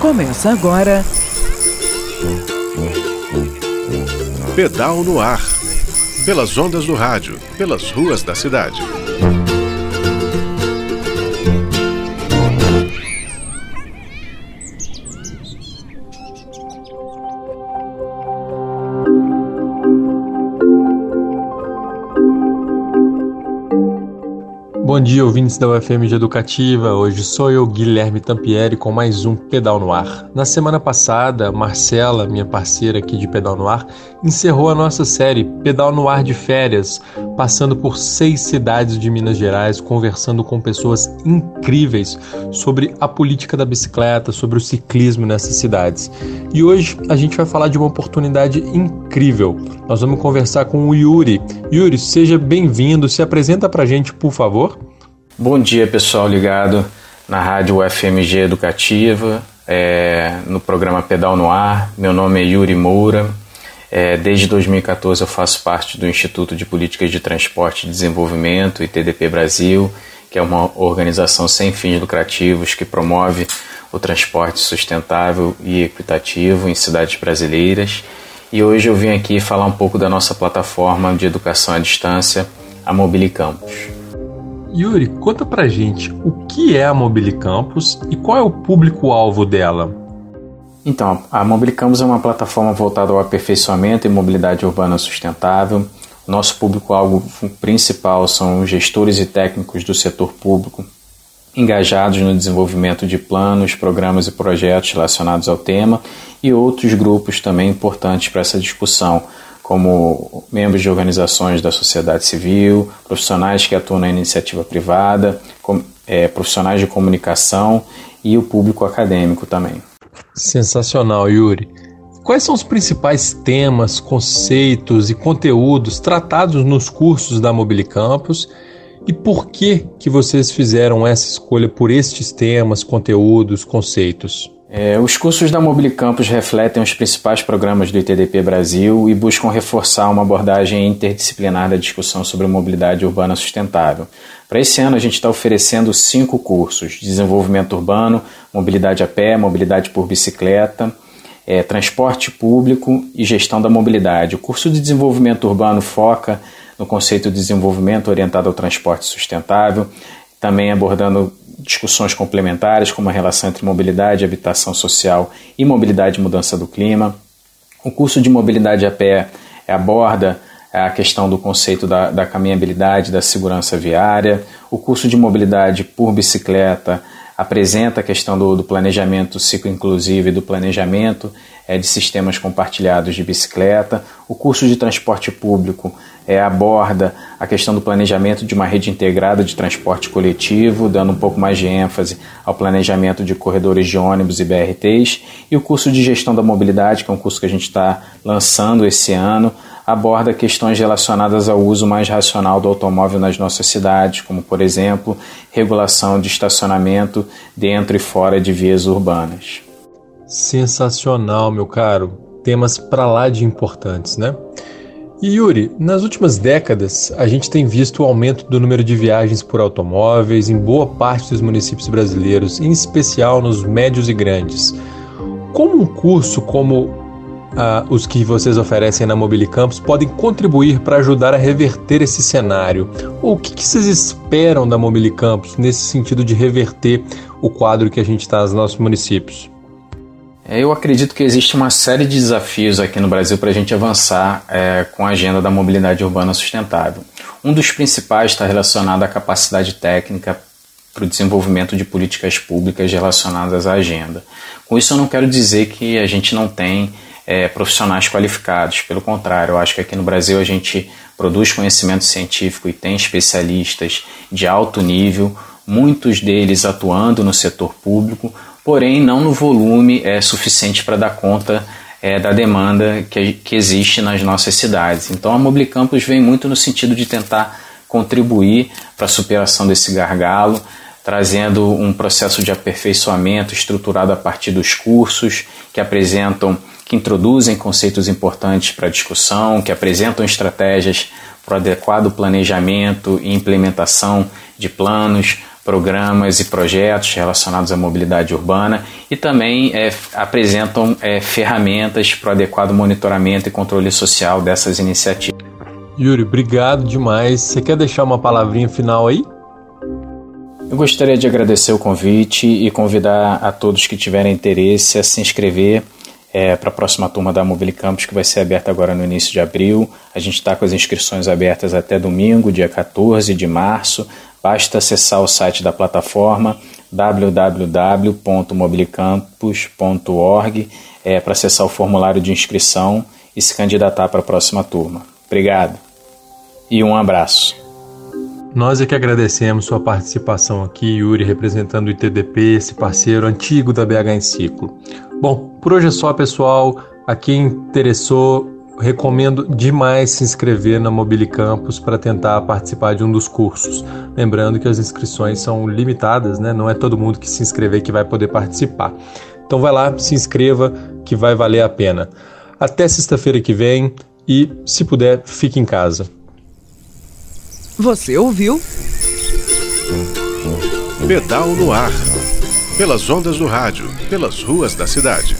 Começa agora. Pedal no ar. Pelas ondas do rádio, pelas ruas da cidade. Bom dia, ouvintes da UFMG Educativa. Hoje sou eu, Guilherme Tampieri, com mais um Pedal no Ar. Na semana passada, Marcela, minha parceira aqui de Pedal no Ar, encerrou a nossa série Pedal no Ar de Férias, passando por seis cidades de Minas Gerais, conversando com pessoas incríveis sobre a política da bicicleta, sobre o ciclismo nessas cidades. E hoje a gente vai falar de uma oportunidade incrível. Nós vamos conversar com o Yuri. Yuri, seja bem-vindo. Se apresenta pra gente, por favor. Bom dia, pessoal ligado na rádio UFMG Educativa, é, no programa Pedal no Ar. Meu nome é Yuri Moura. É, desde 2014 eu faço parte do Instituto de Políticas de Transporte e Desenvolvimento, ITDP Brasil, que é uma organização sem fins lucrativos que promove o transporte sustentável e equitativo em cidades brasileiras. E hoje eu vim aqui falar um pouco da nossa plataforma de educação à distância, a Mobile Campus. Yuri, conta pra gente o que é a Mobile Campus e qual é o público-alvo dela. Então, a Mobile Campus é uma plataforma voltada ao aperfeiçoamento e mobilidade urbana sustentável. Nosso público-alvo principal são gestores e técnicos do setor público engajados no desenvolvimento de planos, programas e projetos relacionados ao tema e outros grupos também importantes para essa discussão, como membros de organizações da sociedade civil, profissionais que atuam na iniciativa privada, com, é, profissionais de comunicação e o público acadêmico também. Sensacional, Yuri. Quais são os principais temas, conceitos e conteúdos tratados nos cursos da Mobile Campus e por que que vocês fizeram essa escolha por estes temas, conteúdos, conceitos? É, os cursos da Mobile Campus refletem os principais programas do ITDP Brasil e buscam reforçar uma abordagem interdisciplinar da discussão sobre mobilidade urbana sustentável. Para esse ano, a gente está oferecendo cinco cursos: desenvolvimento urbano, mobilidade a pé, mobilidade por bicicleta, é, transporte público e gestão da mobilidade. O curso de desenvolvimento urbano foca no conceito de desenvolvimento orientado ao transporte sustentável, também abordando discussões complementares como a relação entre mobilidade, habitação social e mobilidade e mudança do clima. O curso de mobilidade a pé aborda a questão do conceito da, da caminhabilidade, da segurança viária. O curso de mobilidade por bicicleta apresenta a questão do, do planejamento ciclo-inclusivo e do planejamento é, de sistemas compartilhados de bicicleta. O curso de transporte público é, aborda a questão do planejamento de uma rede integrada de transporte coletivo, dando um pouco mais de ênfase ao planejamento de corredores de ônibus e BRTs. E o curso de gestão da mobilidade, que é um curso que a gente está lançando esse ano, aborda questões relacionadas ao uso mais racional do automóvel nas nossas cidades, como, por exemplo, regulação de estacionamento dentro e fora de vias urbanas. Sensacional, meu caro. Temas para lá de importantes, né? E Yuri, nas últimas décadas, a gente tem visto o aumento do número de viagens por automóveis em boa parte dos municípios brasileiros, em especial nos médios e grandes. Como um curso como uh, os que vocês oferecem na Mobile Campus podem contribuir para ajudar a reverter esse cenário? O que, que vocês esperam da Mobile Campus nesse sentido de reverter o quadro que a gente está nos nossos municípios? É, eu acredito que existe uma série de desafios aqui no Brasil para a gente avançar é, com a agenda da mobilidade urbana sustentável. Um dos principais está relacionado à capacidade técnica para o desenvolvimento de políticas públicas relacionadas à agenda. Com isso, eu não quero dizer que a gente não tem é, profissionais qualificados, pelo contrário, eu acho que aqui no Brasil a gente produz conhecimento científico e tem especialistas de alto nível, muitos deles atuando no setor público, porém não no volume é, suficiente para dar conta é, da demanda que, que existe nas nossas cidades. Então a Mobile Campus vem muito no sentido de tentar contribuir para a superação desse gargalo, trazendo um processo de aperfeiçoamento estruturado a partir dos cursos que apresentam, que introduzem conceitos importantes para a discussão, que apresentam estratégias para o adequado planejamento e implementação de planos, programas e projetos relacionados à mobilidade urbana e também é, apresentam é, ferramentas para o adequado monitoramento e controle social dessas iniciativas. Yuri, obrigado demais. Você quer deixar uma palavrinha final aí? Eu gostaria de agradecer o convite e convidar a todos que tiverem interesse a se inscrever é, para a próxima turma da Mobile Campus, que vai ser aberta agora no início de abril. A gente está com as inscrições abertas até domingo, dia 14 de março. Basta acessar o site da plataforma www.mobilecampus.org é, para acessar o formulário de inscrição e se candidatar para a próxima turma. Obrigado e um abraço. Nós é que agradecemos sua participação aqui, Yuri, representando o ITDP, esse parceiro antigo da BH em Ciclo. Bom, por hoje é só, pessoal. A quem interessou, recomendo demais se inscrever na Mobile Campus para tentar participar de um dos cursos. Lembrando que as inscrições são limitadas, né? Não é todo mundo que se inscrever que vai poder participar. Então vai lá, se inscreva, que vai valer a pena. Até sexta-feira que vem e, se puder, fique em casa. Você ouviu? Pedal no ar. Pelas ondas do rádio, pelas ruas da cidade.